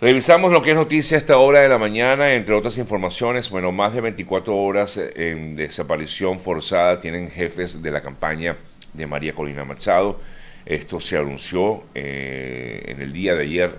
Revisamos lo que es noticia a esta hora de la mañana, entre otras informaciones, bueno, más de 24 horas en desaparición forzada tienen jefes de la campaña de María Corina Machado. Esto se anunció eh, en el día de ayer.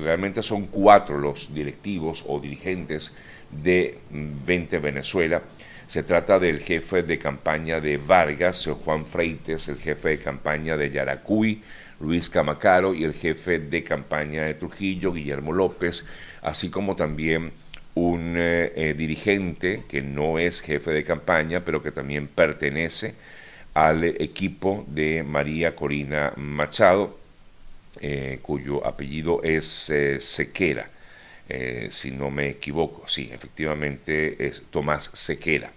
Realmente son cuatro los directivos o dirigentes de 20 Venezuela. Se trata del jefe de campaña de Vargas, Juan Freites, el jefe de campaña de Yaracuy, Luis Camacaro y el jefe de campaña de Trujillo, Guillermo López, así como también un eh, eh, dirigente que no es jefe de campaña, pero que también pertenece al equipo de María Corina Machado, eh, cuyo apellido es Sequera, si no me equivoco, sí, efectivamente es Tomás Sequera.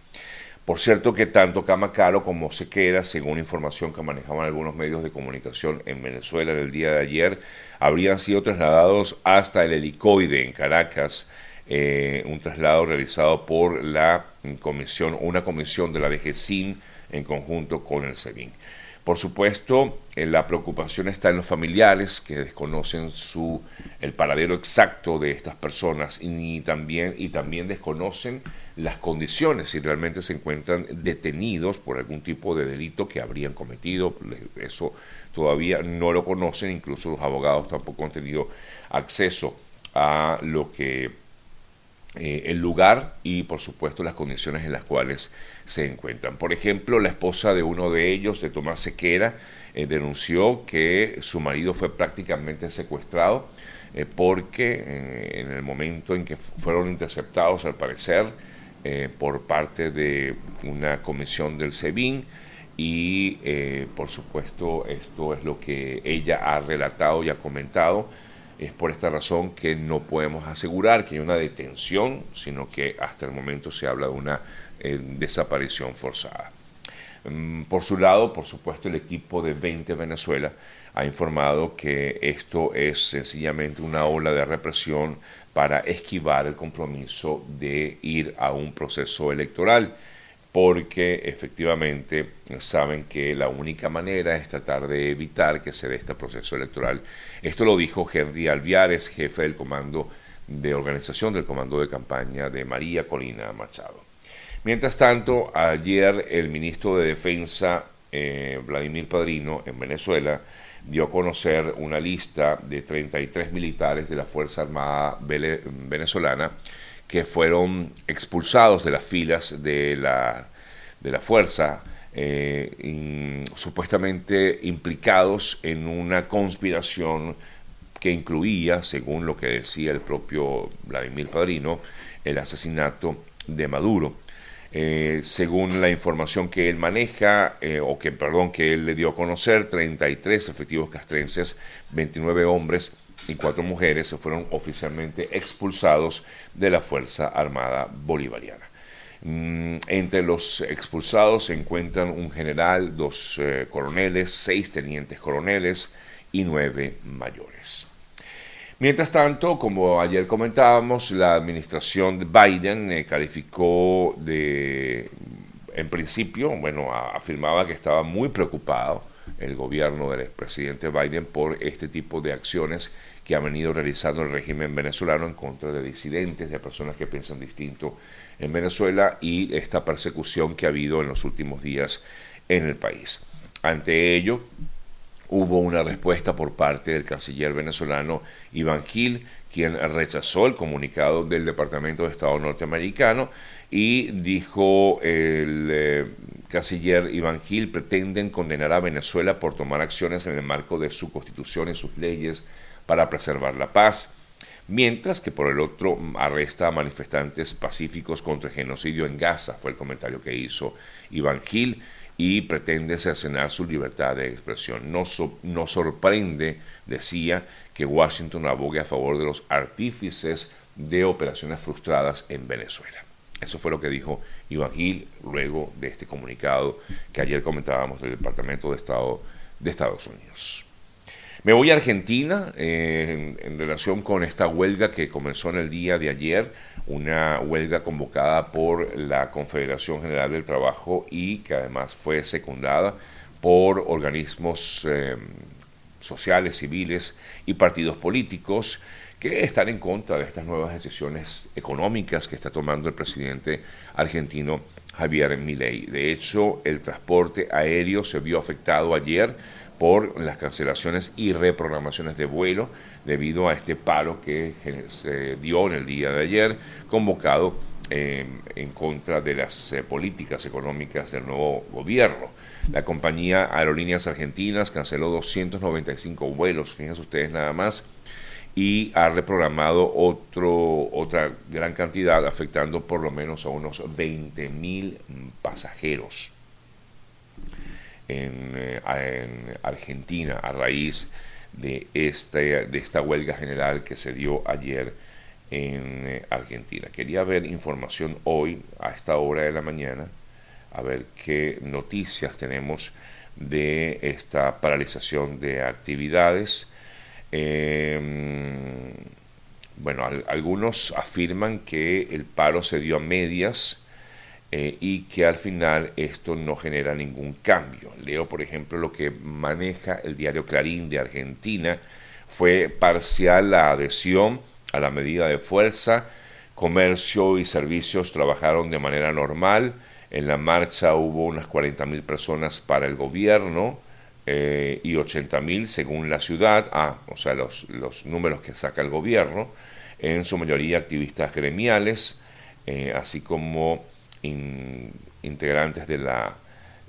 Por cierto que tanto Camacaro como Sequera, según información que manejaban algunos medios de comunicación en Venezuela el día de ayer, habrían sido trasladados hasta el helicoide en Caracas, eh, un traslado realizado por la comisión, una comisión de la DGCIN en conjunto con el SEBIN. Por supuesto, eh, la preocupación está en los familiares que desconocen su, el paradero exacto de estas personas y, también, y también desconocen las condiciones, si realmente se encuentran detenidos por algún tipo de delito que habrían cometido. Eso todavía no lo conocen, incluso los abogados tampoco han tenido acceso a lo que eh, el lugar y por supuesto las condiciones en las cuales se encuentran. Por ejemplo, la esposa de uno de ellos, de Tomás Sequera, eh, denunció que su marido fue prácticamente secuestrado eh, porque en el momento en que fueron interceptados, al parecer, por parte de una comisión del SEBIN, y por supuesto esto es lo que ella ha relatado y ha comentado es por esta razón que no podemos asegurar que hay una detención, sino que hasta el momento se habla de una eh, desaparición forzada. Mm, por su lado, por supuesto, el equipo de 20 Venezuela ha informado que esto es sencillamente una ola de represión para esquivar el compromiso de ir a un proceso electoral porque efectivamente saben que la única manera es tratar de evitar que se dé este proceso electoral. Esto lo dijo Henry Alviares, jefe del comando de organización del comando de campaña de María Colina Machado. Mientras tanto, ayer el ministro de Defensa, eh, Vladimir Padrino, en Venezuela, dio a conocer una lista de 33 militares de la Fuerza Armada venezolana que fueron expulsados de las filas de la, de la fuerza, eh, supuestamente implicados en una conspiración que incluía, según lo que decía el propio Vladimir Padrino, el asesinato de Maduro. Eh, según la información que él maneja, eh, o que, perdón, que él le dio a conocer, 33 efectivos castrenses, 29 hombres y cuatro mujeres se fueron oficialmente expulsados de la Fuerza Armada Bolivariana. Mm, entre los expulsados se encuentran un general, dos eh, coroneles, seis tenientes coroneles y nueve mayores. Mientras tanto, como ayer comentábamos, la administración de Biden eh, calificó de, en principio, bueno, afirmaba que estaba muy preocupado el gobierno del expresidente Biden por este tipo de acciones que ha venido realizando el régimen venezolano en contra de disidentes, de personas que piensan distinto en Venezuela y esta persecución que ha habido en los últimos días en el país. Ante ello, hubo una respuesta por parte del canciller venezolano Iván Gil, quien rechazó el comunicado del Departamento de Estado norteamericano y dijo el eh, canciller Iván Gil pretenden condenar a Venezuela por tomar acciones en el marco de su constitución y sus leyes para preservar la paz, mientras que por el otro arresta a manifestantes pacíficos contra el genocidio en Gaza, fue el comentario que hizo Iván Gil, y pretende cercenar su libertad de expresión. No, no sorprende, decía, que Washington abogue a favor de los artífices de operaciones frustradas en Venezuela. Eso fue lo que dijo Iván Gil luego de este comunicado que ayer comentábamos del Departamento de Estado de Estados Unidos. Me voy a Argentina eh, en, relación con esta huelga que comenzó en el día de ayer, una huelga convocada por la Confederación General del Trabajo y que además fue secundada por organismos eh, sociales, civiles y partidos políticos que están en contra de estas nuevas decisiones económicas que está tomando el presidente argentino Javier Milei. De hecho, el transporte aéreo se vio afectado ayer por las cancelaciones y reprogramaciones de vuelo debido a este paro que se dio en el día de ayer, convocado en contra de las eh, políticas económicas del nuevo gobierno. La compañía Aerolíneas Argentinas canceló 295 vuelos, fíjense ustedes nada más, y ha reprogramado otra gran cantidad, afectando por lo menos a unos 20 mil pasajeros en, eh, en, Argentina a raíz de, este, de esta huelga general que se dio ayer en eh, Argentina. Quería ver información hoy a esta hora de la mañana, a ver qué noticias tenemos de esta paralización de actividades. Em, bueno, algunos afirman que el paro se dio a medias eh, y que al final esto no genera ningún cambio. Leo, por ejemplo, lo que maneja el diario Clarín de Argentina. Fue parcial la adhesión a la medida de fuerza. Comercio y servicios trabajaron de manera normal. En la marcha hubo unas 40.000 personas para el gobierno eh, y 80.000 según la ciudad. Ah, o sea, los, números que saca el gobierno. En su mayoría activistas gremiales, eh, así como integrantes de la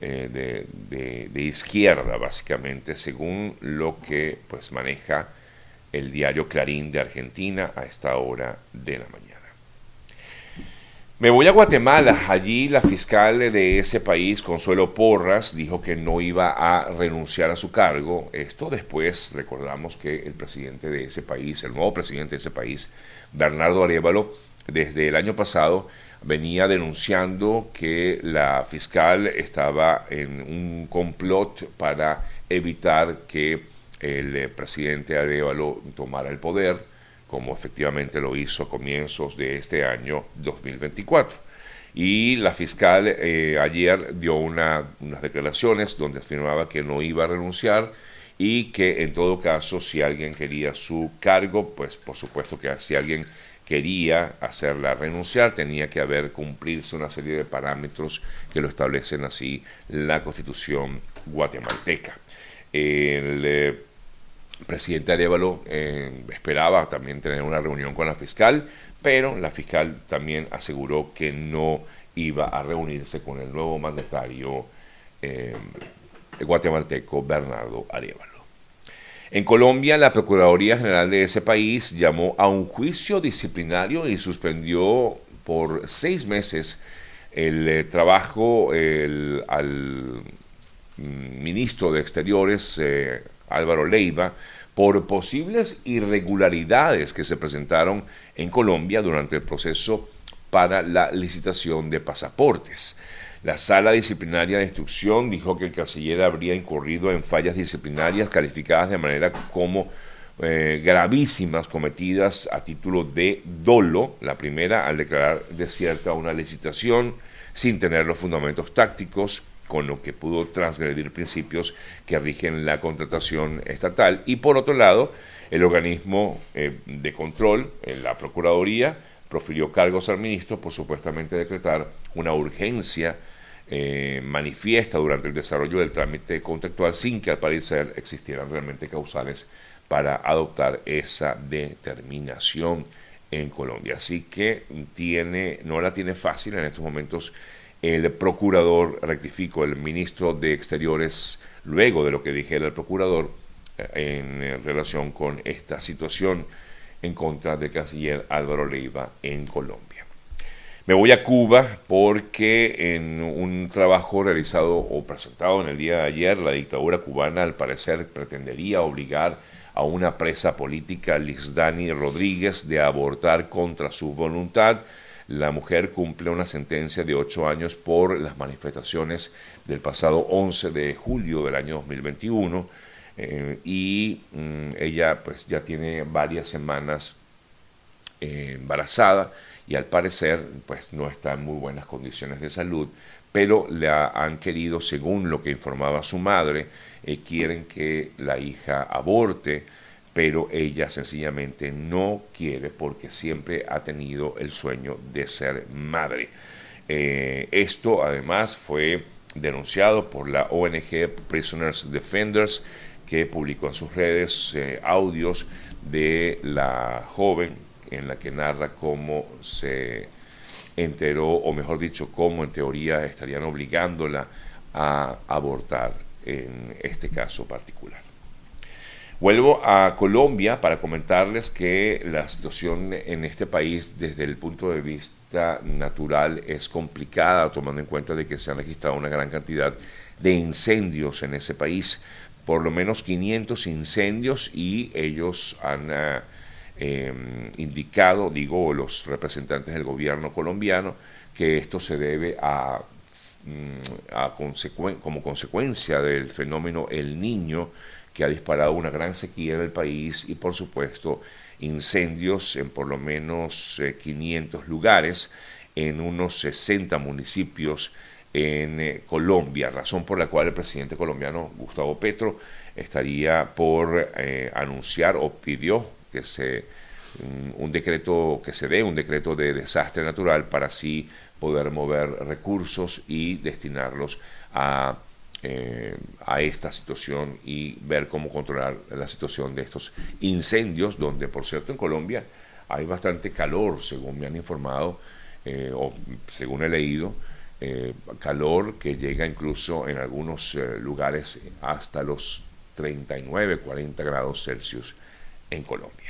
eh, de, de, izquierda, básicamente, según lo que pues maneja el diario Clarín de Argentina a esta hora de la mañana. Me voy a Guatemala. Allí la fiscal de ese país, Consuelo Porras, dijo que no iba a renunciar a su cargo. Esto después recordamos que el presidente de ese país, el nuevo presidente de ese país, Bernardo Arevalo, desde el año pasado venía denunciando que la fiscal estaba en un complot para evitar que el presidente Arevalo tomara el poder, como efectivamente lo hizo a comienzos de este año 2024. Y la fiscal eh, ayer dio unas declaraciones donde afirmaba que no iba a renunciar y que en todo caso si alguien quería su cargo, pues por supuesto que si alguien quería hacerla renunciar, tenía que haber cumplirse una serie de parámetros que lo establecen así la constitución guatemalteca. El eh, presidente Arevalo eh, esperaba también tener una reunión con la fiscal, pero la fiscal también aseguró que no iba a reunirse con el nuevo mandatario eh, guatemalteco Bernardo Arevalo. En Colombia, la Procuraduría General de ese país llamó a un juicio disciplinario y suspendió por seis meses el eh, trabajo al mm, ministro de Exteriores, Álvaro Leiva por posibles irregularidades que se presentaron en Colombia durante el proceso para la licitación de pasaportes. La sala disciplinaria de instrucción dijo que el canciller habría incurrido en fallas disciplinarias calificadas de manera como eh, gravísimas cometidas a título de dolo, la primera al declarar desierta una licitación sin tener los fundamentos tácticos, con lo que pudo transgredir principios que rigen la contratación estatal. Y por otro lado, el organismo eh, de control, en la Procuraduría, profirió cargos al ministro por supuestamente decretar una urgencia eh, manifiesta durante el desarrollo del trámite contractual sin que al parecer existieran realmente causales para adoptar esa determinación en Colombia. Así que tiene, no la tiene fácil en estos momentos el procurador, rectificó, el ministro de Exteriores, luego de lo que dijera el procurador eh, en relación con esta situación en contra del canciller Álvaro Leiva en Colombia. Me voy a Cuba porque en un trabajo realizado o presentado en el día de ayer, la dictadura cubana al parecer pretendería obligar a una presa política, Lisdani Rodríguez, de abortar contra su voluntad la mujer cumple una sentencia de ocho años por las manifestaciones del pasado 11 de julio del año 2021 eh, y mm, ella pues ya tiene varias semanas eh, embarazada y al parecer pues no está en muy buenas condiciones de salud, pero le han querido, según lo que informaba su madre, eh, quieren que la hija aborte pero ella sencillamente no quiere porque siempre ha tenido el sueño de ser madre. Eh, esto además fue denunciado por la ONG Prisoners Defenders, que publicó en sus redes eh, audios de la joven en la que narra cómo se enteró, o mejor dicho, cómo en teoría estarían obligándola a abortar en este caso particular. Vuelvo a Colombia para comentarles que la situación en este país desde el punto de vista natural es complicada, tomando en cuenta de que se han registrado una gran cantidad de incendios en ese país, por lo menos 500 incendios y ellos han eh, em, indicado, digo, los representantes del gobierno colombiano, que esto se debe a, mm, a como consecuencia del fenómeno El Niño, que ha disparado una gran sequía en el país y por supuesto incendios en por lo menos 500 eh, lugares en unos 60 municipios en eh, Colombia, razón por la cual el presidente colombiano Gustavo Petro estaría por eh, anunciar o pidió que se mm, un decreto que se dé un decreto de desastre natural para así poder mover recursos y destinarlos a eh, a esta situación y ver cómo controlar la situación de estos incendios, donde por cierto en Colombia hay bastante calor, según me han informado eh, o según he leído, eh, calor que llega incluso en algunos lugares hasta los 39, 40 grados Celsius en Colombia.